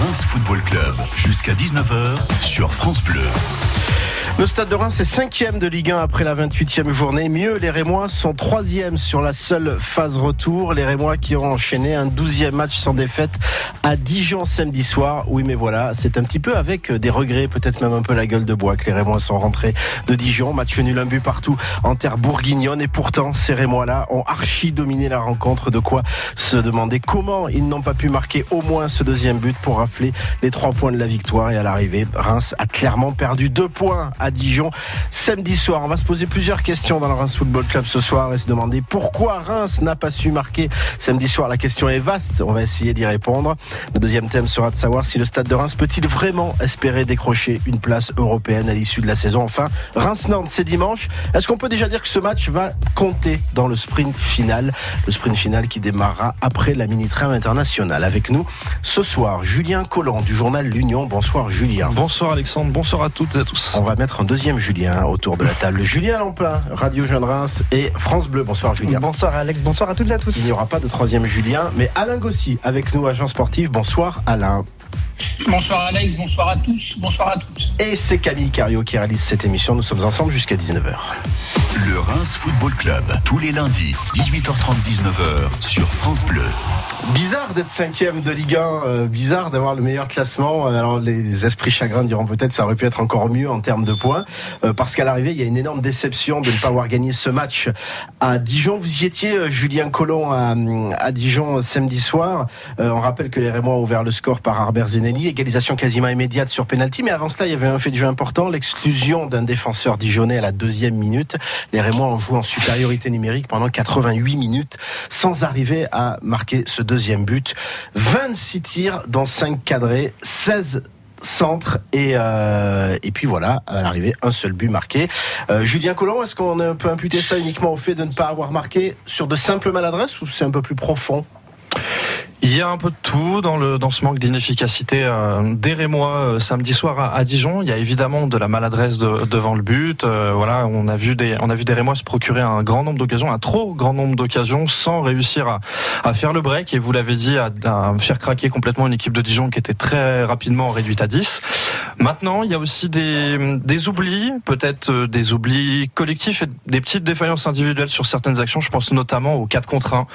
Reims Football Club jusqu'à 19h sur France Bleu. Le Stade de Reims est cinquième de Ligue 1 après la 28e journée. Mieux, les Rémois sont troisième sur la seule phase retour. Les Rémois qui ont enchaîné un douzième match sans défaite à Dijon samedi soir. Oui, mais voilà, c'est un petit peu avec des regrets, peut-être même un peu la gueule de bois que les Rémois sont rentrés de Dijon. Match nul un but partout en terre bourguignonne. Et pourtant, ces Rémois-là ont archi dominé la rencontre. De quoi se demander comment ils n'ont pas pu marquer au moins ce deuxième but pour rafler les trois points de la victoire. Et à l'arrivée, Reims a clairement perdu deux points Dijon samedi soir. On va se poser plusieurs questions dans le Reims Football Club ce soir et se demander pourquoi Reims n'a pas su marquer samedi soir. La question est vaste, on va essayer d'y répondre. Le deuxième thème sera de savoir si le stade de Reims peut-il vraiment espérer décrocher une place européenne à l'issue de la saison. Enfin, Reims-Nantes, c'est dimanche. Est-ce qu'on peut déjà dire que ce match va compter dans le sprint final? Le sprint final qui démarrera après la mini-trame internationale. Avec nous ce soir, Julien Collant du journal L'Union. Bonsoir Julien. Bonsoir Alexandre, bonsoir à toutes et à tous. On va mettre un deuxième Julien autour de la table. Julien Lampin, Radio Jeune Reims et France Bleu. Bonsoir Julien. Bonsoir Alex, bonsoir à toutes et à tous. Il n'y aura pas de troisième Julien, mais Alain Gossy avec nous, agent sportif. Bonsoir Alain. Bonsoir Alex, bonsoir à tous, bonsoir à toutes. Et c'est Camille Cario qui réalise cette émission. Nous sommes ensemble jusqu'à 19h. Le Reims Football Club, tous les lundis, 18h30, 19h sur France Bleu. Bizarre d'être cinquième de Ligue 1, euh, bizarre d'avoir le meilleur classement. Alors les esprits chagrins diront peut-être ça aurait pu être encore mieux en termes de points, euh, parce qu'à l'arrivée il y a une énorme déception de ne pas avoir gagné ce match à Dijon. Vous y étiez, euh, Julien Collomb, à, à Dijon samedi soir. on rappelle que les Rémois ont ouvert le score par Arbert Zenelli, égalisation quasiment immédiate sur penalty. Mais avant cela, il y avait un fait de jeu important, l'exclusion d'un défenseur dijonnais à la deuxième minute. Les Rémois ont joué en supériorité numérique pendant 88 minutes sans arriver à marquer ce deuxième but. 26 tirs dans 5 cadrés, 16 centres et, euh, et puis voilà, à l'arrivée, un seul but marqué. Euh, Julien Collomb, est-ce qu'on peut imputer ça uniquement au fait de ne pas avoir marqué sur de simples maladresses ou c'est un peu plus profond? Il y a un peu de tout dans, le, dans ce manque d'inefficacité euh, des Rémois euh, samedi soir à, à, Dijon. Il y a évidemment de la maladresse de, devant le but. Euh, voilà, on a vu des on a vu des Rémois se procurer un grand nombre d'occasions, un trop grand nombre d'occasions, sans réussir à, à, faire le break. Et vous l'avez dit, à, à, faire craquer complètement une équipe de Dijon qui était très rapidement réduite à 10. Maintenant, il y a aussi des, des oublis, peut-être euh, des oublis collectifs et des petites défaillances individuelles sur certaines actions. Je pense notamment aux 4 contre 1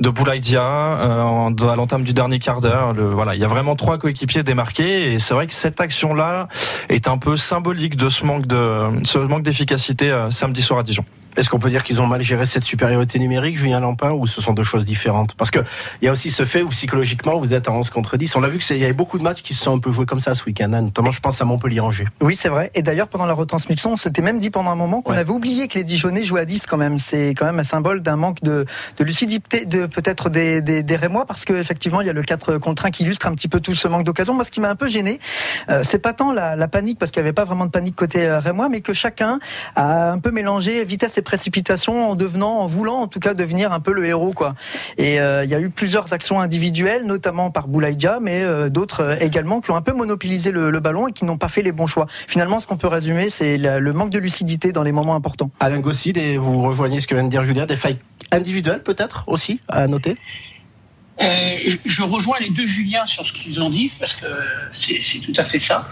de Boulaïdia. Euh, à l'entame du dernier quart d'heure. Voilà, il y a vraiment trois coéquipiers démarqués et c'est vrai que cette action-là est un peu symbolique de ce manque de ce manque d'efficacité euh, samedi soir à Dijon. Est-ce qu'on peut dire qu'ils ont mal géré cette supériorité numérique, Julien Lampin, ou ce sont deux choses différentes? Parce que il y a aussi ce fait où psychologiquement vous êtes à 11 contre 10. On l'a vu qu'il y avait beaucoup de matchs qui se sont un peu joués comme ça ce week-end, hein. notamment je pense à Montpellier-Angers. Oui, c'est vrai. Et d'ailleurs, pendant la retransmission, on s'était même dit pendant un moment qu'on ouais. avait oublié que les Dijonais jouaient à 10 quand même. C'est quand même un symbole d'un manque de, de, lucidité de peut-être des, des, des Rémois, parce qu'effectivement, il y a le 4 contre 1 qui illustre un petit peu tout ce manque d'occasion. Moi, ce qui m'a un peu gêné, euh, c'est pas tant la, la panique, parce qu'il n'y avait pas vraiment de panique côté euh, Rémois, mais que chacun a un peu mélangé vitesse et précipitation en devenant, en voulant en tout cas devenir un peu le héros quoi. Et euh, il y a eu plusieurs actions individuelles, notamment par Boulaïdja, mais euh, d'autres euh, également qui ont un peu monopolisé le, le ballon et qui n'ont pas fait les bons choix. Finalement, ce qu'on peut résumer, c'est le manque de lucidité dans les moments importants. Alain Gosside, et vous rejoignez ce que vient de dire Julien, des failles individuelles peut-être aussi à noter? Euh, je rejoins les deux Julien sur ce qu'ils ont dit, parce que c'est tout à fait ça.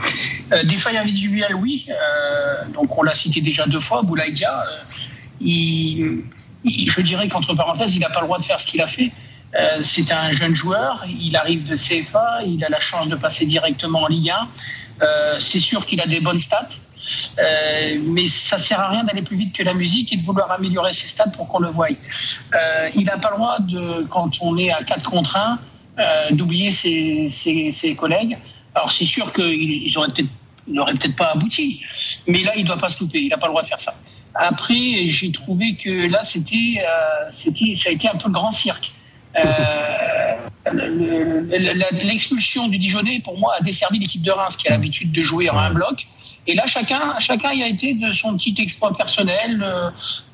Euh, des failles individuelles, oui. Euh, donc on l'a cité déjà deux fois, Boulaïdia. Je dirais qu'entre parenthèses, il n'a pas le droit de faire ce qu'il a fait. Euh, c'est un jeune joueur, il arrive de CFA, il a la chance de passer directement en Ligue 1. Euh, c'est sûr qu'il a des bonnes stats, euh, mais ça sert à rien d'aller plus vite que la musique et de vouloir améliorer ses stats pour qu'on le voie. il n'a pas le droit, de, quand on est à 4 contre 1, d'oublier ses, collègues. Alors c'est sûr qu'ils auraient peut-être n'aurait peut-être pas abouti. Mais là, il ne doit pas se louper. Il n'a pas le droit de faire ça. Après, j'ai trouvé que là, c'était, euh, c'était, ça a été un peu le grand cirque. Euh, L'expulsion du Dijonais, pour moi, a desservi l'équipe de Reims qui a l'habitude de jouer en un bloc. Et là, chacun, chacun y a été de son petit exploit personnel,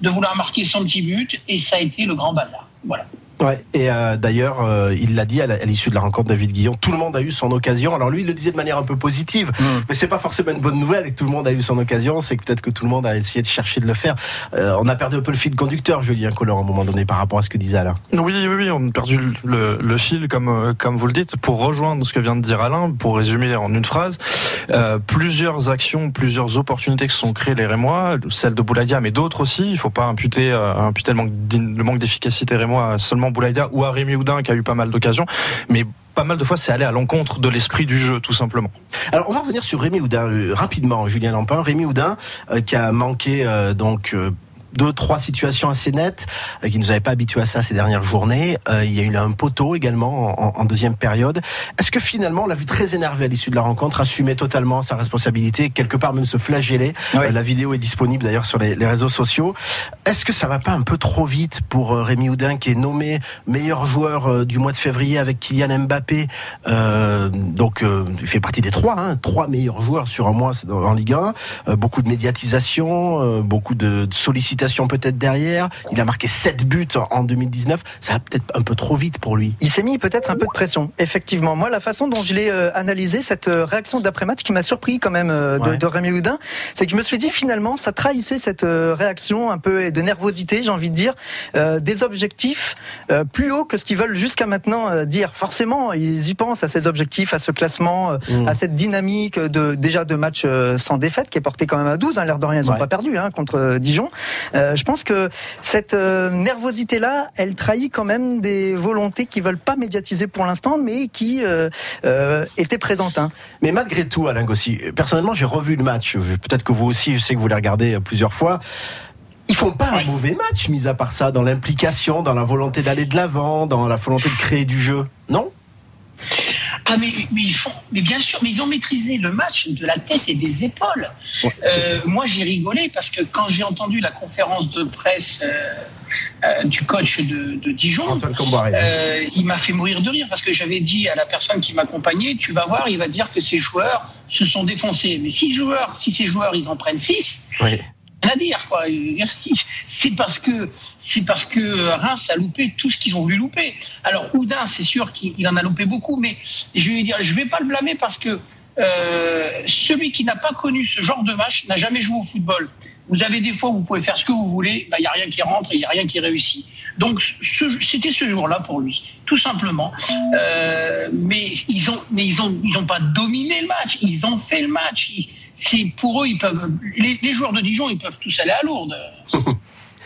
de vouloir marquer son petit but, et ça a été le grand bazar. Voilà. Ouais, et euh, d'ailleurs, euh, il l'a dit à l'issue de la rencontre, David Guillon, tout le monde a eu son occasion. Alors lui, il le disait de manière un peu positive, mm. mais c'est pas forcément une bonne nouvelle et que tout le monde a eu son occasion. C'est que peut-être que tout le monde a essayé de chercher de le faire. Euh, on a perdu un peu le fil conducteur, Julien Collin, à un moment donné, par rapport à ce que disait Alain. Oui, oui, oui, on a perdu le, le, fil, comme, comme vous le dites. Pour rejoindre ce que vient de dire Alain, pour résumer en une phrase, plusieurs actions, plusieurs opportunités qui se sont créées les Rémois, celle de Bouladia, mais d'autres aussi. Il faut pas imputer, imputer le manque, le manque d'efficacité Rémois seulement Ou à Rémi Houdin qui a eu pas mal d'occasions. Mais pas mal de fois, c'est aller à l'encontre de l'esprit du jeu, tout simplement. Alors, on va revenir sur Rémi Houdin euh, rapidement, Julien Lampin. Rémi Houdin, euh, qui a manqué euh, donc deux, trois situations assez nettes euh, qui nous avaient pas habitués à ça ces dernières journées. Euh, il y a eu un poteau également en, deuxième période. Est-ce que finalement, on l'a vu très énervé à l'issue de la rencontre, assumer totalement sa responsabilité, quelque part même se flageller. Euh, la vidéo est disponible d'ailleurs sur les, réseaux sociaux. Est-ce que ça va pas un peu trop vite pour Rémi Houdin qui est nommé meilleur joueur du mois de février avec Kylian Mbappé Donc, il fait partie des trois, hein, trois meilleurs joueurs sur un mois en Ligue 1. beaucoup de médiatisation, beaucoup de, de sollicitations peut-être derrière. Il a marqué 7 buts en 2019. Ça va peut-être un peu trop vite pour lui. Il s'est mis peut-être un peu de pression, effectivement. Moi, la façon dont je l'ai euh, analysé, cette euh, réaction d'après-match qui m'a surpris quand même euh, de, Rémi Houdin, c'est que je me suis dit finalement, ça trahissait cette réaction un peu de nervosité, j'ai envie de dire, des objectifs plus hauts que ce qu'ils veulent jusqu'à maintenant dire. Forcément, ils y pensent à ces objectifs, à ce classement, mmh. à cette dynamique de déjà de match sans défaite qui est porté quand même à 12. Hein, L'air de rien, ils n'ont pas perdu hein, contre Dijon. Euh, je pense que cette euh, nervosité-là, elle trahit quand même des volontés qui veulent pas médiatiser pour l'instant, mais qui euh, étaient présentes. Hein. Mais malgré tout, Alain Gossi, personnellement, j'ai revu le match. Peut-être que vous aussi, je sais que vous l'avez regardé plusieurs fois. Ils font pas un mauvais match, mis à part ça, dans l'implication, dans la volonté d'aller de l'avant, dans la volonté de créer du jeu, non? Ah mais, ils font, mais bien sûr, mais ils ont maîtrisé le match de la tête et des épaules. Euh, moi j'ai rigolé parce que quand j'ai entendu la conférence de presse euh, euh, du coach de, Dijon, il m'a fait mourir de rire parce que j'avais dit à la personne qui m'accompagnait, tu vas voir, il va dire que ces joueurs se sont défoncés. Mais si joueurs, si ces joueurs ils en prennent six, à dire quoi. C'est parce que c'est parce que Reims a loupé tout ce qu'ils ont voulu louper. Alors Oudin, c'est sûr qu'il en a loupé beaucoup, mais je vais dire, je vais pas le blâmer parce que euh, celui qui n'a pas connu ce genre de match n'a jamais joué au football. Vous avez des fois où vous pouvez faire ce que vous voulez, bah, il n'y a rien qui rentre, il n'y a rien qui réussit. Donc c'était ce jour-là pour lui, tout simplement. Euh, mais ils ont, mais ils ont, ils ont pas dominé le match, ils ont fait le match c'est pour eux, ils peuvent, les, joueurs de Dijon, ils peuvent tous aller à Lourdes.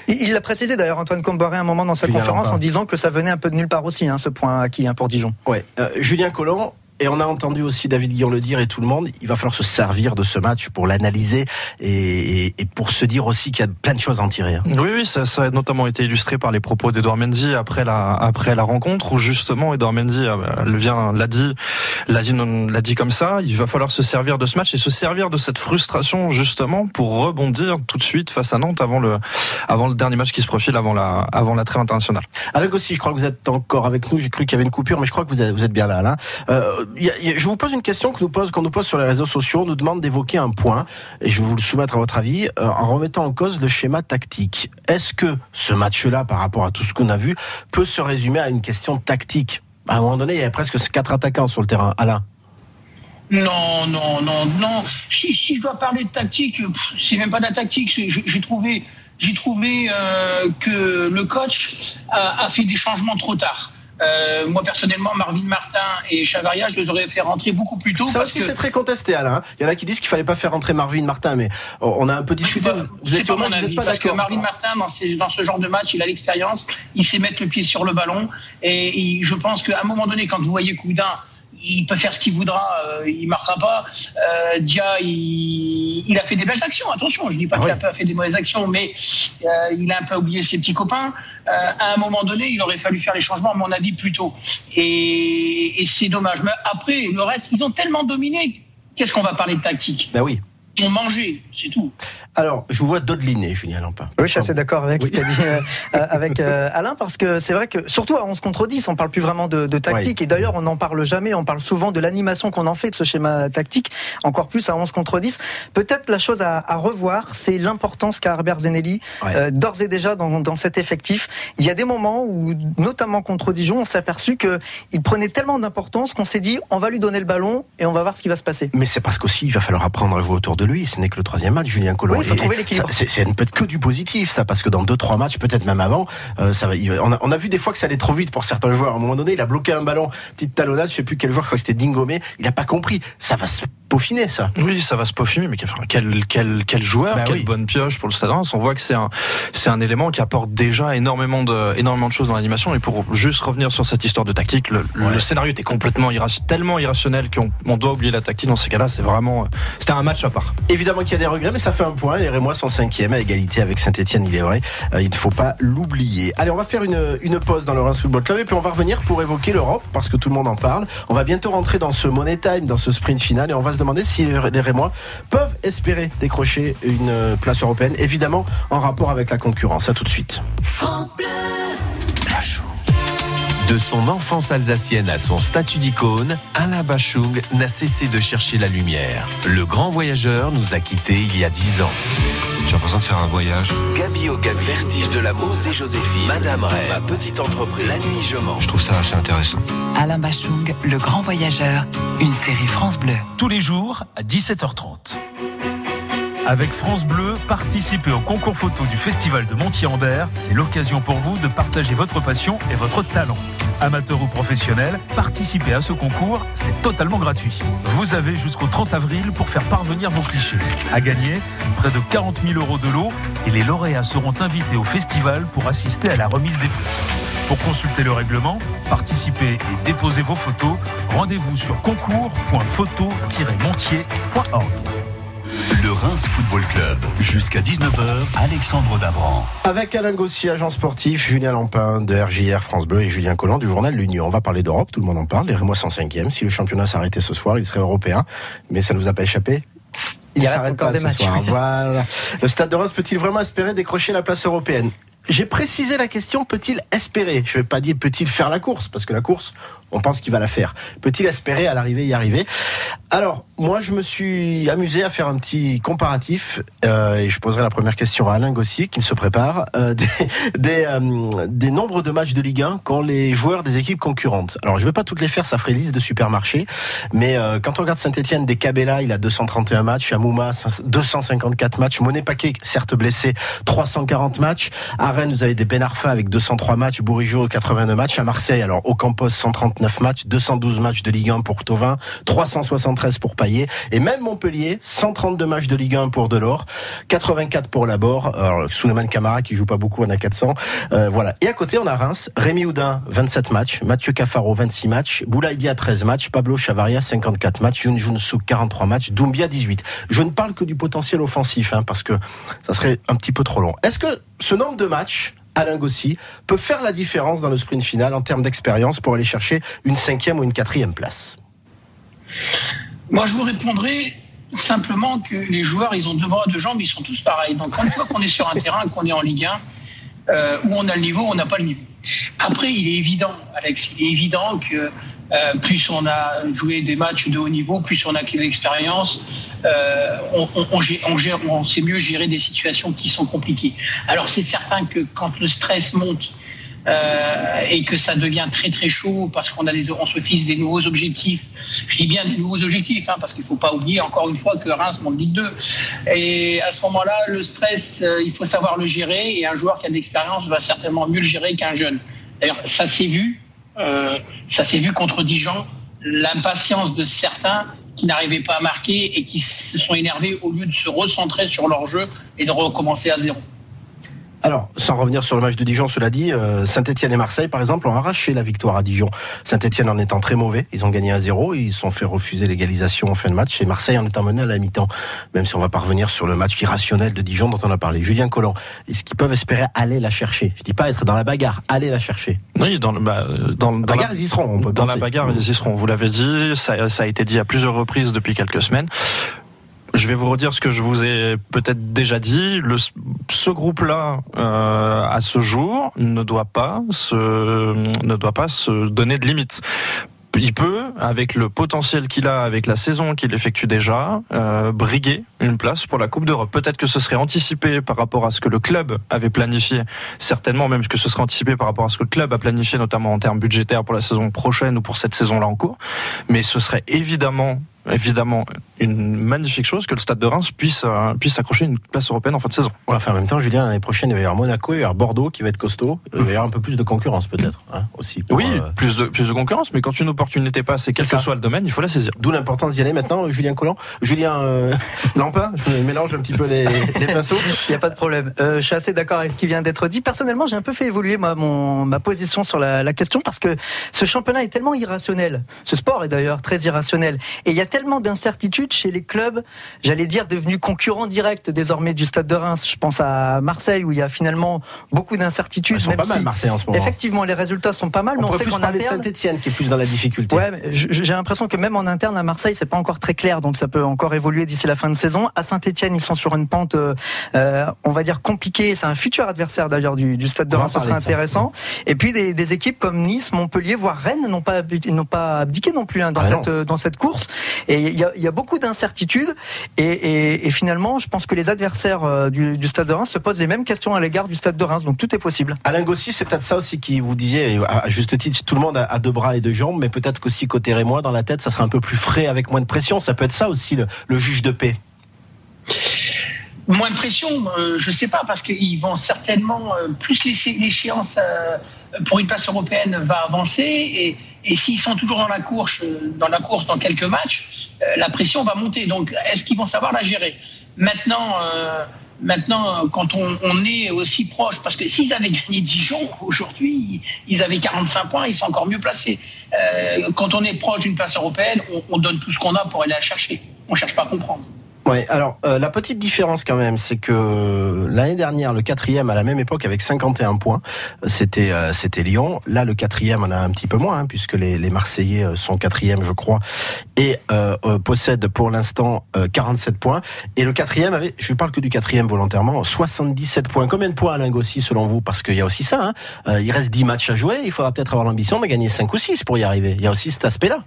Il l'a précisé d'ailleurs Antoine Comboré un moment dans sa conférence en disant que ça venait un peu de nulle part aussi, hein, ce point acquis hein, pour Dijon. Ouais. Euh, Julien Collomb, et on a entendu aussi David Guillon le dire et tout le monde, il va falloir se servir de ce match pour l'analyser et, pour se dire aussi qu'il y a plein de choses à en tirer. Hein. Oui, oui, ça, a notamment été illustré par les propos d'Edouard Mendy après la, après la rencontre où justement Edouard Mendy euh, vient, l'a dit, l'a dit, l'a dit comme ça. Il va falloir se servir de ce match et se servir de cette frustration justement pour rebondir tout de suite face à Nantes avant le, avant le dernier match qui se profile avant la, avant la trêve internationale. Alain aussi, je crois que vous êtes encore avec nous. J'ai cru qu'il y avait une coupure, mais je crois que vous êtes, vous êtes bien là, Alain. Euh, je vous pose une question que nous pose, qu'on nous pose sur les réseaux sociaux. On nous demande d'évoquer un point, et je vais vous le soumettre à votre avis, euh, en remettant en cause le schéma tactique. Est-ce que ce match-là, par rapport à tout ce qu'on a vu, peut se résumer à une question tactique? À un moment donné, il y avait presque quatre attaquants sur le terrain. Alain non, non, non, non. Si, je dois parler de tactique, c'est même pas de la tactique. J'ai trouvé, j'ai trouvé euh, que le coach a, fait des changements trop tard. Euh, moi personnellement, Marvin Martin et Chavaria, je les aurais fait rentrer beaucoup plus tôt. Ça aussi, c'est très contesté, Alain. Il y en a qui disent qu'il fallait pas faire rentrer Marvin Martin, mais on a un peu discuté. Vous êtes pas mon avis, parce que Marvin Martin, dans, dans, ce genre de match, il a l'expérience, il sait mettre le pied sur le ballon, et, et je pense qu'à un moment donné, quand vous voyez Coudin il peut faire ce qu'il voudra, euh, il marquera pas. Euh, Dia, il, a fait des belles actions. Attention, je dis pas ah qu'il a pas fait des mauvaises actions, mais euh, il a un peu oublié ses petits copains. Euh, à un moment donné, il aurait fallu faire les changements, à mon avis, plus tôt. Et, c'est dommage. Mais après, le reste, ils ont tellement dominé. Qu'est-ce qu'on va parler de tactique? Ben oui. ont mangé, c'est tout. Alors, je vous vois dodeliner, Julien Lampin. Oui, je suis assez d'accord avec ce qu'a dit euh, euh, avec euh, Alain, parce que c'est vrai que, surtout à 11 contre 10, on parle plus vraiment de, de tactique, et d'ailleurs, on n'en parle jamais, on parle souvent de l'animation qu'on en fait de ce schéma tactique, encore plus à 11 contre 10. Peut-être la chose à, à revoir, c'est l'importance qu'a Herbert Zenelli, Ouais. d'ores et déjà dans, dans cet effectif. Il y a des moments où, notamment contre Dijon, on s'est aperçu qu'il prenait tellement d'importance qu'on s'est dit, on va lui donner le ballon et on va voir ce qui va se passer. Mais c'est parce qu'aussi, il va falloir apprendre à jouer autour de lui. Ce n'est que le troisième match, Julien Collomb. Oui, il faut trouver l'équilibre. ça, C'est ne peut être que du positif, ça, parce que dans deux, trois matchs, peut-être même avant, euh, ça va, il va- on, a, on a vu des fois que ça allait trop vite pour certains joueurs. À un moment donné, il a bloqué un ballon, petite talonnade, je sais plus quel joueur, je crois que c'était Dingomé. Il a pas compris. Ça va se peaufiner, ça. Oui, ça va se peaufiner, mais enfin, quel, quel, quel joueur, Bah quelle oui. bonne pioche pour le Stade Reims. On voit que c'est un, c'est un élément qui apporte déjà énormément de, énormément de choses dans l'animation. Et pour juste revenir sur cette histoire de tactique, le, Ouais. le scénario était complètement irra- tellement irrationnel qu'on on doit oublier la tactique dans ces cas-là. C'est vraiment, c'était un match à part. Évidemment qu'il y a des regrets, mais ça fait un point. Les Rémois sont cinquième à égalité avec Saint-Etienne, il est vrai. Euh, il ne faut pas l'oublier. Allez, on va faire une, une pause dans le Reims Football Club et puis on va revenir pour évoquer l'Europe parce que tout le monde en parle. On va bientôt rentrer dans ce Money Time, dans ce sprint final et on va demander si les Rémois peuvent espérer décrocher une euh, place européenne, évidemment en rapport avec la concurrence. À tout de suite. De son enfance alsacienne à son statut d'icône, Alain Bachung n'a cessé de chercher la lumière. Le grand voyageur nous a quittés il y a dix ans. J'ai l'impression de faire un voyage. Gabi au Gabi, Vertige de l'amour, et Joséphine, Madame Rêve, ma petite entreprise, La nuit je mange. Je trouve ça assez intéressant. Alain Bachung, Le Grand Voyageur, une série France Bleu. tous les jours à 17h30. Avec France Bleu, participez au concours photo du Festival de Montier-Ander. C'est l'occasion pour vous de partager votre passion et votre talent. Amateur ou professionnel, participez à ce concours, c'est totalement gratuit. Vous avez jusqu'au 30 avril pour faire parvenir vos clichés. À gagner, près de 40 000 euros de lot et les lauréats seront invités au festival pour assister à la remise des prix. Pour consulter le règlement, participer et déposer vos photos, rendez-vous sur concours.photo-montier.org. Reims Football Club. Jusqu'à 19h, Alexandre Dabran. Avec Alain Gossier, agent sportif, Julien Lampin de RJR France Bleu et Julien Collant du journal L'Union. On va parler d'Europe, tout le monde en parle. Les Rémois sont cinquième. Si le championnat s'arrêtait ce soir, il serait européen. Mais ça ne vous a pas échappé? Il reste s'arrête encore pas des ce matchs, soir. oui. Voilà. Le Stade de Reims peut-il vraiment espérer décrocher la place européenne? J'ai précisé la question, peut-il espérer? Je ne vais pas dire peut-il faire la course, parce que la course, on pense qu'il va la faire. Peut-il espérer à l'arrivée y arriver? Alors, moi, je me suis amusé à faire un petit comparatif, euh, et je poserai la première question à Alain Gossier, qui se prépare, euh, euh, des nombres de matchs de Ligue 1 qu'ont les joueurs des équipes concurrentes. Alors, je ne vais pas toutes les faire, ça ferait liste de supermarchés, mais quand on regarde Saint-Etienne, des Cabella, il a 231 matchs, Amouma, 254 matchs, Monet Paquet, certes blessé, 340 matchs. À Rennes, vous avez des Ben Arfa avec 203 matchs, Bourigeau, 82 matchs. À Marseille, alors Ocampos, 139 matchs, 212 matchs de Ligue 1 pour Tovin, 373 pour Et même Montpellier, 132 matchs de Ligue 1 pour Delors, 84 pour Laborde. Alors, Souleymane Camara, qui joue pas beaucoup, en a 400. Euh, voilà. Et à côté, on a Reims, Rémi Houdin, 27 matchs, Mathieu Cafaro, 26 matchs, Boulaïdia, 13 matchs, Pablo Chavaria, 54 matchs, Youn Junsouk, 43 matchs, Doumbia, 18. Je ne parle que du potentiel offensif, hein, parce que ça serait un petit peu trop long. Est-ce que ce nombre de matchs, Alain Gossi, peut faire la différence dans le sprint final en termes d'expérience pour aller chercher une cinquième ou une quatrième place? Moi, je vous répondrai simplement que les joueurs, ils ont deux bras, deux jambes, ils sont tous pareils. Donc, une fois qu'on est sur un terrain, qu'on est en Ligue 1, euh, où on a le niveau, on n'a pas le niveau. Après, il est évident, Alex, il est évident que euh, plus on a joué des matchs de haut niveau, plus on a de l'expérience, euh, on sait mieux gérer des situations qui sont compliquées. Alors, c'est certain que quand le stress monte, euh, et que ça devient très très chaud parce qu'on a des, on se fixe des nouveaux objectifs. Je dis bien des nouveaux objectifs hein, parce qu'il faut pas oublier encore une fois que Reims monte Ligue 2. Et à ce moment-là, le stress, euh, il faut savoir le gérer et un joueur qui a de l'expérience va certainement mieux le gérer qu'un jeune. D'ailleurs, ça s'est vu, euh, ça s'est vu contre Dijon, l'impatience de certains qui n'arrivaient pas à marquer et qui se sont énervés au lieu de se recentrer sur leur jeu et de recommencer à zéro. Alors, sans revenir sur le match de Dijon, cela dit, euh, Saint-Etienne et Marseille, par exemple, ont arraché la victoire à Dijon. Saint-Etienne en étant très mauvais, ils ont gagné 1-0, ils se sont fait refuser l'égalisation en fin de match, et Marseille en étant mené à la mi-temps, même si on va pas revenir sur le match irrationnel de Dijon dont on a parlé. Julien Collant, est-ce qu'ils peuvent espérer aller la chercher? Je dis pas être dans la bagarre, aller la chercher. Oui, dans, le- bah, dans, dans bagarre, la, ils y seront, on peut dans la bagarre, ils y seront. Vous l'avez dit, ça, ça a été dit à plusieurs reprises depuis quelques semaines. Je vais vous redire ce que je vous ai peut-être déjà dit. Ce groupe-là, euh, à ce jour, ne doit pas se, ne doit pas se donner de limites il peut, avec le potentiel qu'il a, avec la saison qu'il effectue déjà, euh, briguer une place pour la Coupe d'Europe. Peut-être que ce serait anticipé par rapport à ce que le club avait planifié, certainement même que ce serait anticipé par rapport à ce que le club a planifié, notamment en termes budgétaires pour la saison prochaine ou pour cette saison-là en cours. Mais ce serait évidemment évidemment une magnifique chose que le Stade de Reims puisse, euh, puisse accrocher une place européenne en fin de saison. enfin, en même temps, Julien, l'année prochaine, il va y avoir Monaco, il va y avoir Bordeaux qui va être costaud. Il va y avoir un peu plus de concurrence peut-être hein, aussi. oui, euh, plus, de, plus de concurrence, mais quand une opportunité passe et quel que soit le domaine, il faut la saisir. D'où l'importance d'y aller maintenant, Julien Collant. Julien euh, Lampin, je mélange un petit peu les, les pinceaux. Il n'y a pas de problème. je suis assez d'accord avec ce qui vient d'être dit. Personnellement, j'ai un peu fait évoluer mon, ma position sur la, la question parce que ce championnat est tellement irrationnel. Ce sport est d'ailleurs très irrationnel. Et il y a tellement d'incertitudes chez les clubs, j'allais dire, devenus concurrents directs désormais du Stade de Reims. Je pense à Marseille où il y a finalement beaucoup d'incertitudes. Ils sont pas mal, Marseille en ce moment. Effectivement, les résultats sont pas mal, on mais on sait interne, Saint-Etienne qui est plus dans la difficulté. Ouais, j'ai l'impression que même en interne à Marseille, c'est pas encore très clair, donc ça peut encore évoluer d'ici la fin de saison. À Saint-Etienne, ils sont sur une pente, euh, euh, on va dire compliquée. C'est un futur adversaire d'ailleurs du, du, Stade de Reims, ça sera intéressant. Et puis des, des, équipes comme Nice, Montpellier, voire Rennes n'ont pas n'ont pas abdiqué non plus hein, dans ah cette dans cette course. Et il y a, beaucoup d'incertitudes. Et, finalement, je pense que les adversaires euh, du, Stade de Reims se posent les mêmes questions à l'égard du Stade de Reims. Donc tout est possible. Alain Gossi, c'est peut-être ça aussi qui vous disait, à juste titre, tout le monde a deux bras et deux jambes, mais peut-être qu'aussi côté Rémois, dans la tête, ça sera un peu plus frais avec moins de pression. Ça peut être ça aussi le, juge de paix. Moins de pression, euh, je ne sais pas, parce qu'ils vont certainement euh, plus laisser l'échéance pour une place européenne va avancer et, s'ils sont toujours dans la course, dans la course dans quelques matchs, euh, la pression va monter. Donc, est-ce qu'ils vont savoir la gérer? Maintenant, euh, maintenant, quand on, est aussi proche, parce que s'ils avaient gagné Dijon aujourd'hui, ils avaient 45 points, ils sont encore mieux placés. Euh, quand on est proche d'une place européenne, on, on donne tout ce qu'on a pour aller la chercher. On cherche pas à comprendre. Ouais, alors euh, la petite différence quand même, c'est que l'année dernière, le quatrième à la même époque avec 51 points, c'était euh, c'était Lyon. Là, le quatrième en a un petit peu moins, hein, puisque les, Marseillais euh, sont quatrième, je crois, et euh, possèdent pour l'instant 47 points. Et le quatrième avait, je parle que du quatrième volontairement, 77 points. Combien de points Alain Gossi selon vous? Parce qu'il y a aussi ça. Hein, il reste 10 matchs à jouer. Il faudra peut-être avoir l'ambition de gagner 5 ou 6 pour y arriver. Il y a aussi cet aspect-là.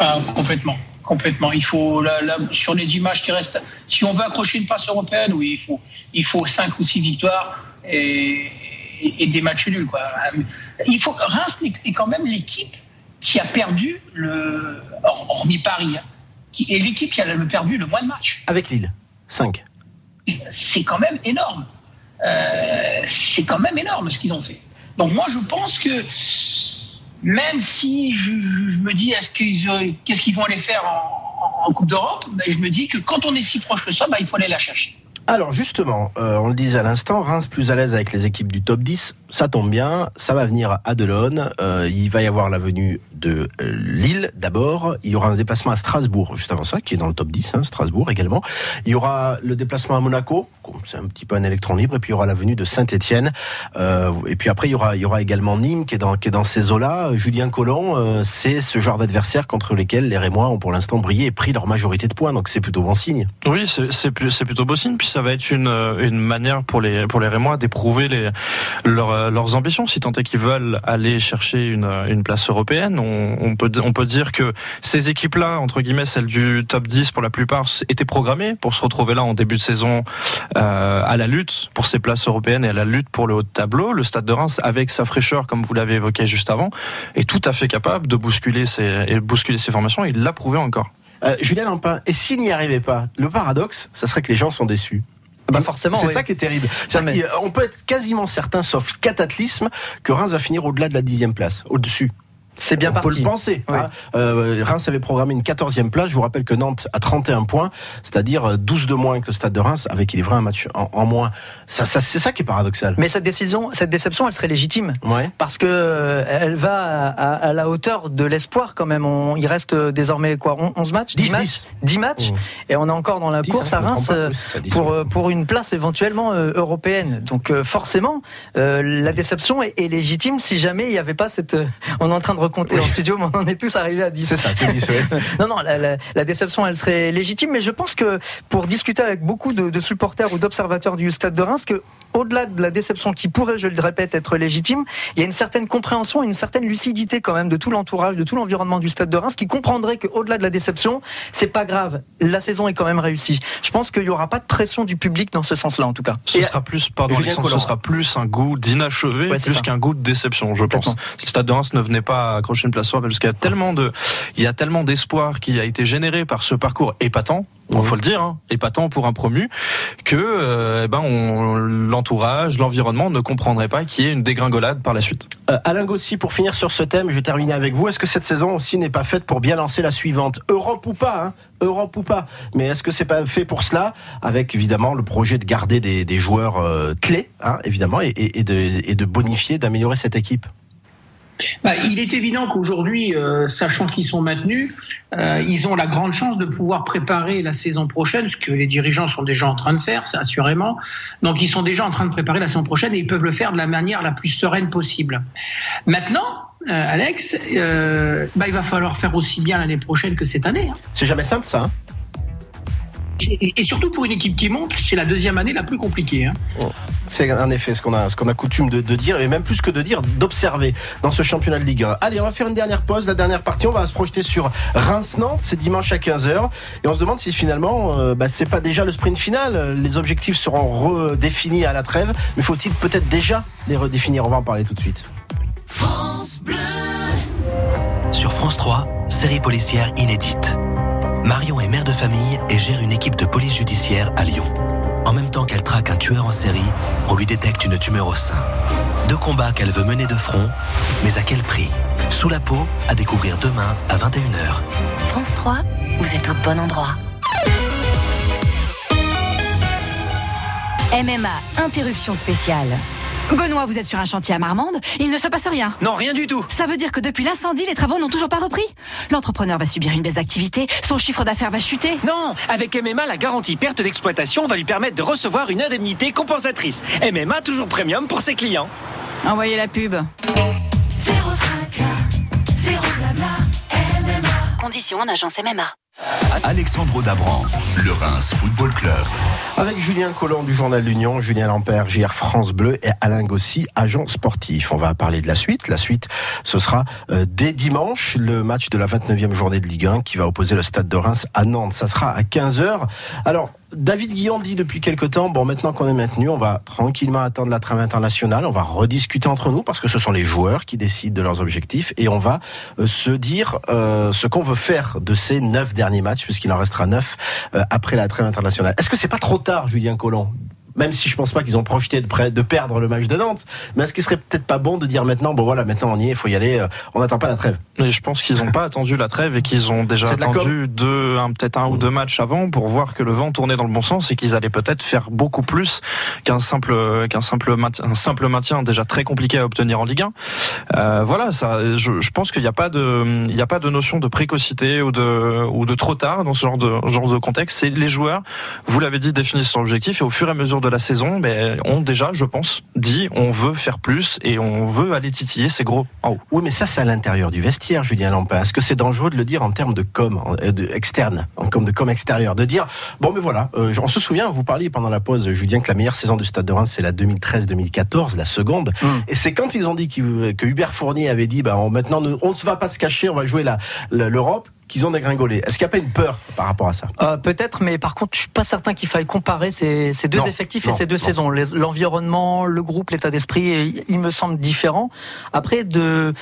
Ah, complètement. Complètement. Il faut, sur les 10 matchs qui restent, si on veut accrocher une place européenne, oui, il faut, il faut 5 ou 6 victoires et, des matchs nuls. Quoi. Il faut, Reims est quand même l'équipe qui a perdu, le, hormis Paris, hein, qui est l'équipe qui a perdu le moins de matchs. Avec Lille, 5. C'est quand même énorme. Euh, c'est quand même énorme ce qu'ils ont fait. Donc moi, je pense que même si je, me dis est-ce qu'ils qu'est-ce qu'ils vont aller faire en, Coupe d'Europe, ben, je me dis que quand on est si proche que ça, ben, il faut aller la chercher. Alors justement, euh, on le disait à l'instant, Reims plus à l'aise avec les équipes du top 10, ça tombe bien, ça va venir à Delon, euh, il va y avoir la venue de euh, Lille d'abord, il y aura un déplacement à Strasbourg juste avant ça, qui est dans le top 10, hein, Strasbourg également, il y aura le déplacement à Monaco, c'est un petit peu un électron libre, et puis il y aura la venue de Saint-Etienne, et puis après il y aura, également Nîmes qui est dans, ces eaux-là, Julien Collomb, c'est ce genre d'adversaire contre lesquels les Rémois ont pour l'instant brillé et pris leur majorité de points, donc c'est plutôt bon signe. Oui, c'est plutôt bon signe, puis ça va être une, manière pour les, Rémois d'éprouver les, leurs, leurs ambitions, si tant est qu'ils veulent aller chercher une, une place européenne. On, peut, on peut dire que ces équipes-là, entre guillemets, celles du top 10 pour la plupart, étaient programmées pour se retrouver là en début de saison euh, à la lutte pour ces places européennes et à la lutte pour le haut de tableau. Le Stade de Reims, avec sa fraîcheur, comme vous l'avez évoqué juste avant, est tout à fait capable de bousculer ses, bousculer ses formations. Il l'a prouvé encore. Euh, Julien Lampin, et s'il n'y arrivait pas, le paradoxe, ça serait que les gens sont déçus. Bah forcément. C'est ça qui est terrible. On peut être quasiment certain, sauf cataclysme, que Reims va finir au-delà de la dixième place, au-dessus. C'est bien On parti. peut le penser. Hein. Euh, Reims avait programmé une 14e place. Je vous rappelle que Nantes a 31 points, c'est-à-dire 12 de moins que le Stade de Reims, avec il est vrai un match en, moins. Ça, ça c'est ça qui est paradoxal. Mais cette décision, cette déception, elle serait légitime, ouais. parce que euh, elle va à, la hauteur de l'espoir quand même. On, il reste désormais quoi 11 matchs? 10, matchs? 10, matchs, mmh. et on est encore dans la course à Reims euh, pour pour une place éventuellement européenne. Donc forcément, la déception est, est, légitime si jamais il n'y avait pas cette. on est en train de recompter en studio, mais on en est tous arrivés à 10. C'est ça, c'est 10, ouais. Non, non, la, la- la déception, elle serait légitime, mais je pense que pour discuter avec beaucoup de, de supporters ou d'observateurs du Stade de Reims, que au-delà de la déception qui pourrait, je le répète, être légitime, il y a une certaine compréhension et une certaine lucidité quand même de tout l'entourage, de tout l'environnement du Stade de Reims, qui comprendrait qu'au-delà de la déception, c'est pas grave. La saison est quand même réussie. Je pense qu'il y aura pas de pression du public dans ce sens-là, en tout cas. Ce Et- sera plus, pardon, Julien Alexandre, ce sera plus un goût d'inachevé, Ouais, plus qu'un goût de déception, je pense. Si le Stade de Reims ne venait pas accrocher une place parce qu'il y a tellement de, il y a tellement d'espoir qui a été généré par ce parcours épatant. Il Mhm. faut le dire, hein, épatant pour un promu, que euh, eh ben on- l'entourage, l'environnement ne comprendrait pas qu'il y ait une dégringolade par la suite. Euh, Alain Gossi, pour finir sur ce thème, je vais terminer avec vous. Est-ce que cette saison aussi n'est pas faite pour bien lancer la suivante? Europe ou pas hein? Europe ou pas? Mais est-ce que c'est pas fait pour cela? Avec évidemment le projet de garder des, des joueurs euh, clés, hein, évidemment, et, et- et de, et de bonifier, d'améliorer cette équipe Bah, il est évident qu'aujourd'hui, euh, sachant qu'ils sont maintenus, euh, ils ont la grande chance de pouvoir préparer la saison prochaine, ce que les dirigeants sont déjà en train de faire, assurément. Donc ils sont déjà en train de préparer la saison prochaine et ils peuvent le faire de la manière la plus sereine possible. Maintenant, euh, Alex, bah, il va falloir faire aussi bien l'année prochaine que cette année. hein. C'est jamais simple ça. hein Et, et surtout pour une équipe qui monte, c'est la deuxième année la plus compliquée. hein. C'est en effet ce qu'on a, ce qu'on a coutume de, de dire, et même plus que de dire, d'observer dans ce championnat de Ligue 1. Allez, on va faire une dernière pause, la dernière partie, on va se projeter sur Reims-Nantes, c'est dimanche à 15h, et on se demande si finalement, euh, bah, c'est pas déjà le sprint final, les objectifs seront redéfinis à la trêve, mais faut-il peut-être déjà les redéfinir? On va en parler tout de suite. Sur France 3, série policière inédite. Marion est mère de famille et gère une équipe de police judiciaire à Lyon. En même temps qu'elle traque un tueur en série, on lui détecte une tumeur au sein. Deux combats qu'elle veut mener de front, mais à quel prix? Sous la peau, à découvrir demain à 21h. France 3, vous êtes au bon endroit. MMA, interruption spéciale. Benoît, vous êtes sur un chantier à Marmande, il ne se passe rien. Non, rien du tout. Ça veut dire que depuis l'incendie, les travaux n'ont toujours pas repris. L'entrepreneur va subir une baisse d'activité, son chiffre d'affaires va chuter. Non, avec MMA, la garantie perte d'exploitation va lui permettre de recevoir une indemnité compensatrice. MMA toujours premium pour ses clients. Envoyez la pub. Conditions en agence MMA. Alexandre Dabran, le Reims Football Club. Avec Julien Collomb du journal L'Union, Julien Lampère, JR France Bleu et Alain Gossy, agent sportif. On va parler de la suite. La suite, ce sera euh, dès dimanche, le match de la 29e journée de Ligue 1 qui va opposer le Stade de Reims à Nantes. Ça sera à 15h. Alors, David Guillaume dit depuis quelque temps, bon, maintenant qu'on est maintenu, on va tranquillement attendre la trame internationale, on va rediscuter entre nous parce que ce sont les joueurs qui décident de leurs objectifs et on va euh, se dire euh, ce qu'on veut faire de ces neuf derniers matchs, puisqu'il en restera neuf euh, après la trêve internationale. Est-ce que c'est pas trop tard, Julien Collomb? Même si je pense pas qu'ils ont projeté de, perdre le match de Nantes, mais est-ce qu'il serait peut-être pas bon de dire maintenant, bon voilà, maintenant on y est, il faut y aller, euh, on n'attend pas la trêve? Je pense qu'ils n'ont pas attendu la trêve et qu'ils ont déjà attendu deux, un, peut-être un ou deux matchs avant pour voir que le vent tournait dans le bon sens et qu'ils allaient peut-être faire beaucoup plus qu'un simple, qu'un simple, un simple maintien déjà très compliqué à obtenir en Ligue 1. Euh, voilà, ça, je, je pense qu'il n'y a pas de, il n'y a pas de notion de précocité ou de, ou de trop tard dans ce genre de, genre de contexte. C'est les joueurs, vous l'avez dit, définissent son objectif et au fur et à mesure de la saison, ben, ont déjà, je pense, dit on veut faire plus et on veut aller titiller ces gros en haut. Oui, mais ça, c'est à l'intérieur du vestiaire, Julien Lampin. Est-ce que c'est dangereux de le dire en termes de com, euh, de, externe, en com de com extérieur De dire, bon, mais voilà, euh, on se souvient, vous parliez pendant la pause, Julien, que la meilleure saison du Stade de Reims, c'est la 2013-2014, la seconde. Et c'est quand ils ont dit que Hubert Fournier avait dit, bah, on- maintenant, on ne va pas se cacher, on va jouer l'Europe, qu'ils ont dégringolé. Est-ce qu'il n'y a pas une peur par rapport à ça Euh, Peut-être, mais par contre, je suis pas certain qu'il faille comparer ces, ces deux Non, effectifs non, et ces deux non. saisons. L'environnement, le groupe, l'état d'esprit, il me semble différent. Après, de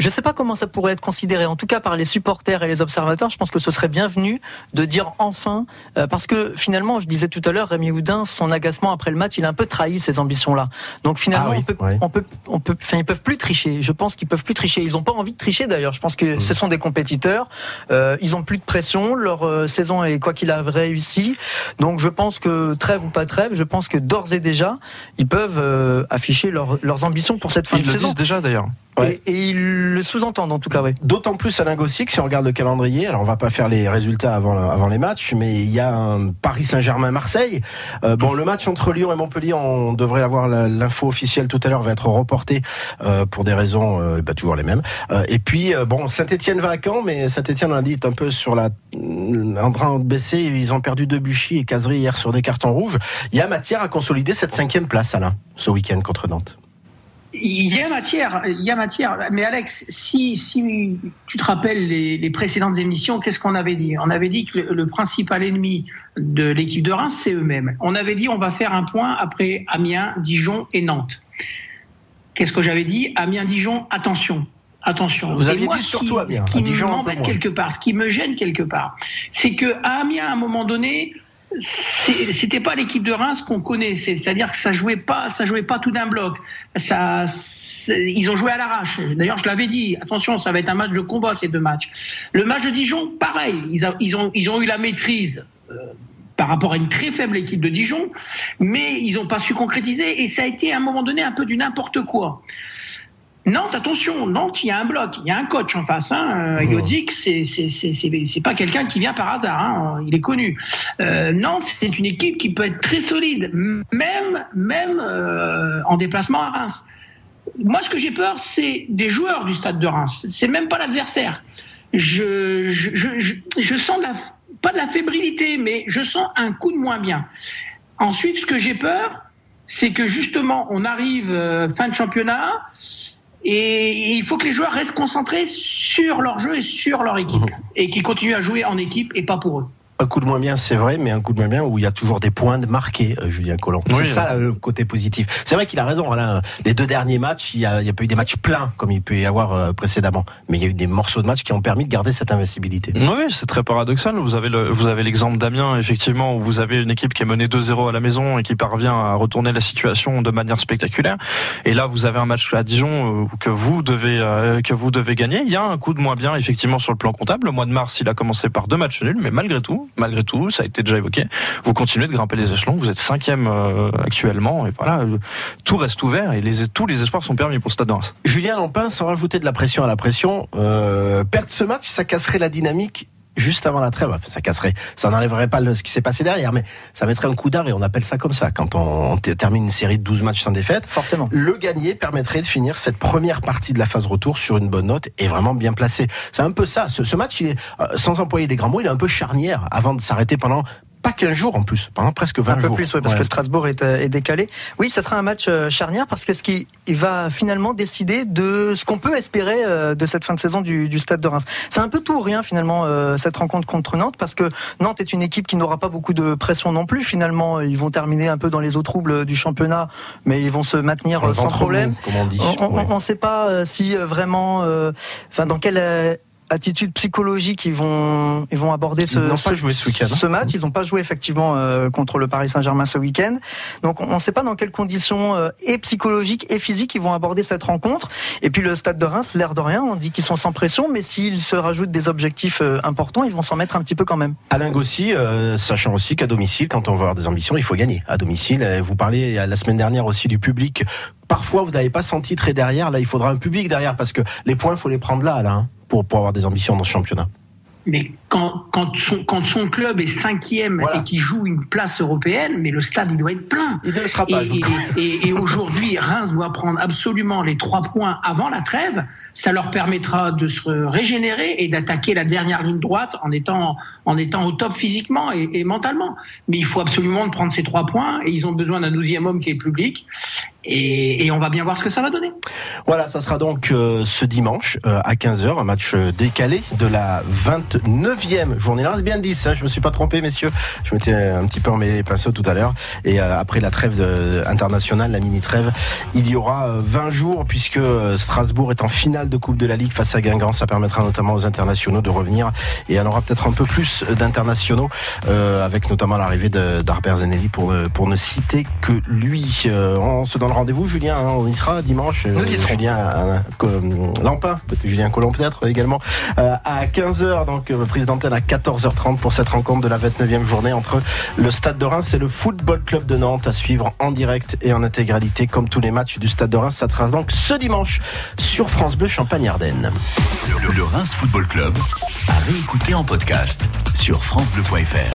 je ne sais pas comment ça pourrait être considéré, en tout cas par les supporters et les observateurs. Je pense que ce serait bienvenu de dire enfin, euh, parce que finalement, je disais tout à l'heure, Rémi Houdin, son agacement après le match, il a un peu trahi ces ambitions-là. Donc finalement, Ah oui, on peut, ouais. on peut, on peut, enfin, ils peuvent plus tricher. Je pense qu'ils peuvent plus tricher. Ils n'ont pas envie de tricher d'ailleurs. Je pense que Mmh. ce sont des compétiteurs. Euh, ils ont plus de pression. Leur euh, saison est quoi qu'il a réussi. Donc je pense que trêve ou pas trêve, je pense que d'ores et déjà, ils peuvent euh, afficher leur- leurs ambitions pour cette fin Ils de le saison. disent déjà d'ailleurs. Et, et, ils le sous-entendent en tout cas, oui. D'autant plus Alain Gossier que si on regarde le calendrier, alors on va pas faire les résultats avant, avant les matchs, mais il y a un Paris Saint-Germain-Marseille. Euh, bon, le match entre Lyon et Montpellier, on devrait avoir l'info officielle tout à l'heure, va être reporté euh, pour des raisons euh, bah, toujours les mêmes. Euh, et puis, euh, bon, Saint-Etienne va à Caen, mais Saint-Etienne, on a dit, est un peu sur la, en train de baisser. Ils ont perdu Debuchy et Casery hier sur des cartons rouges. Il y a matière à consolider cette cinquième place, Alain, ce week-end contre Nantes. Il y a matière, il y a matière. Mais Alex, si, si tu te rappelles les, les précédentes émissions, qu'est-ce qu'on avait dit? On avait dit que le, le principal ennemi de l'équipe de Reims, c'est eux-mêmes. On avait dit on va faire un point après Amiens, Dijon et Nantes. Qu'est-ce que j'avais dit? Amiens, Dijon, attention. Attention. Vous aviez moi, dit surtout Amiens. Ce qui m'embête quelque part, ce qui me gêne quelque part, c'est que à Amiens, à un moment donné, c'était pas l'équipe de Reims qu'on connaît. C'est-à-dire que ça jouait pas, ça jouait pas tout d'un bloc. Ça, ils ont joué à l'arrache. D'ailleurs, je l'avais dit. Attention, ça va être un match de combat ces deux matchs. Le match de Dijon, pareil. Ils, a, ils ont, ils ont eu la maîtrise. Euh, par rapport à une très faible équipe de Dijon, mais ils n'ont pas su concrétiser et ça a été à un moment donné un peu du n'importe quoi. Nantes, attention, Nantes, il y a un bloc, il y a un coach en face. Hein. Euh, Yodik, c'est c'est pas quelqu'un qui vient par hasard. Hein. Il est connu. Euh, Nantes, c'est une équipe qui peut être très solide, même même euh, en déplacement à Reims. Moi, ce que j'ai peur, c'est des joueurs du stade de Reims. C'est même pas l'adversaire. Je, je, je, je, sens de la, pas de la fébrilité, mais je sens un coup de moins bien. Ensuite, ce que j'ai peur, c'est que justement, on arrive euh, fin de championnat. Et il faut que les joueurs restent concentrés sur leur jeu et sur leur équipe. Mmh. Et qu'ils continuent à jouer en équipe et pas pour eux. Un coup de moins bien, c'est vrai, mais un coup de moins bien où il y a toujours des points de marqués, euh, Julien Collant. Oui, c'est ça le côté positif. C'est vrai qu'il a raison. Les deux derniers matchs, il y a, a pas eu des matchs pleins comme il peut y avoir euh, précédemment, mais il y a eu des morceaux de matchs qui ont permis de garder cette invincibilité. Oui, c'est très paradoxal. Vous avez le, vous avez l'exemple d'Amiens, effectivement, où vous avez une équipe qui est menée 2-0 à la maison et qui parvient à retourner la situation de manière spectaculaire. Et là, vous avez un match à Dijon euh, que vous devez que vous devez gagner. Il y a un coup de moins bien, effectivement, sur le plan comptable. Le mois de mars, il a commencé par deux matchs nuls, mais malgré tout, malgré tout, ça a été déjà évoqué. Vous continuez de grimper les échelons. Vous êtes cinquième euh, actuellement. Et voilà, euh, tout reste ouvert et tous les espoirs sont permis pour Stade de Reims. Julien Lampin, sans rajouter de la pression à la pression, euh, perdre ce match, ça casserait la dynamique juste avant la trêve. Enfin, ça casserait, ça n'enlèverait pas ce qui s'est passé derrière, mais ça mettrait un coup d'arrêt. On appelle ça comme ça. Quand on, on, termine une série de 12 matchs sans défaite, forcément, le gagné permettrait de finir cette première partie de la phase retour sur une bonne note et vraiment bien placé. C'est un peu ça. Ce, ce match, il est, sans employer des grands mots, il est un peu charnière avant de s'arrêter pendant pas 15 jours en plus, pendant presque 20 un peu jours. plus, oui, parce Ouais. que Strasbourg est, euh, est décalé. Oui, ça sera un match euh, charnière parce que ce qui il va finalement décider de ce qu'on peut espérer euh, de cette fin de saison du, du Stade de Reims. C'est un peu tout ou rien finalement cette rencontre contre Nantes parce que Nantes est une équipe qui n'aura pas beaucoup de pression non plus. Finalement, ils vont terminer un peu dans les eaux troubles du championnat, mais ils vont se maintenir sans problème. comme on dit. On Ouais. ne sait pas si vraiment, enfin dans quelle euh, attitude psychologique ils vont ils vont aborder ce, Ils n'ont ce- pas joué ce week-end. hein. ce match. Ils n'ont pas joué effectivement euh, contre le Paris Saint-Germain ce week-end. Donc on ne sait pas dans quelles conditions euh, et psychologiques et physiques ils vont aborder cette rencontre. Et puis le Stade de Reims, l'air de rien, on dit qu'ils sont sans pression, mais s'ils se rajoutent des objectifs euh, importants, ils vont s'en mettre un petit peu quand même. Alain Gossi, euh, sachant aussi qu'à domicile, quand on veut avoir des ambitions, il faut gagner. À domicile, euh, vous parlez euh, la semaine dernière aussi du public. Parfois, vous n'avez pas senti très derrière. Là, il faudra un public derrière parce que les points, il faut les prendre là, là, pour, pour avoir des ambitions dans ce championnat. Mais quand, quand, son, quand son club est cinquième et qu'il joue une place européenne, mais le stade il doit être plein. Il ne le sera pas. Et, aujourd'hui, Reims doit prendre absolument les trois points avant la trêve. Ça leur permettra de se régénérer et d'attaquer la dernière ligne droite en étant, en étant au top physiquement et, mentalement. Mais il faut absolument prendre ces trois points et ils ont besoin d'un douzième homme qui est public. Et, et on va bien voir ce que ça va donner. Voilà, ça sera donc euh, ce dimanche euh, à 15h, un match euh, décalé de la 29e journée. Là, c'est bien 10, hein, je me suis pas trompé, messieurs. Je m'étais un petit peu emmêlé les pinceaux tout à l'heure. Et après la trêve internationale, la mini-trêve, il y aura euh, 20 jours puisque Strasbourg est en finale de Coupe de la Ligue face à Guingamp. Ça permettra notamment aux internationaux de revenir. Et il y en aura peut-être un peu plus d'internationaux, avec notamment l'arrivée d'Arbert Zenelli pour ne, pour ne citer que lui. On se donne rendez-vous, Julien, hein, on y sera dimanche. Julien euh, Co- Lampin, peut-être Julien Collomb peut-être également, euh, à 15h, donc euh, prise d'antenne à 14h30 pour cette rencontre de la 29e journée entre le Stade de Reims et le Football Club de Nantes à suivre en direct et en intégralité comme tous les matchs du Stade de Reims. Ça sera donc ce dimanche sur France Bleu Champagne-Ardenne. Le, le Reims Football Club à réécouter en podcast sur francebleu.fr.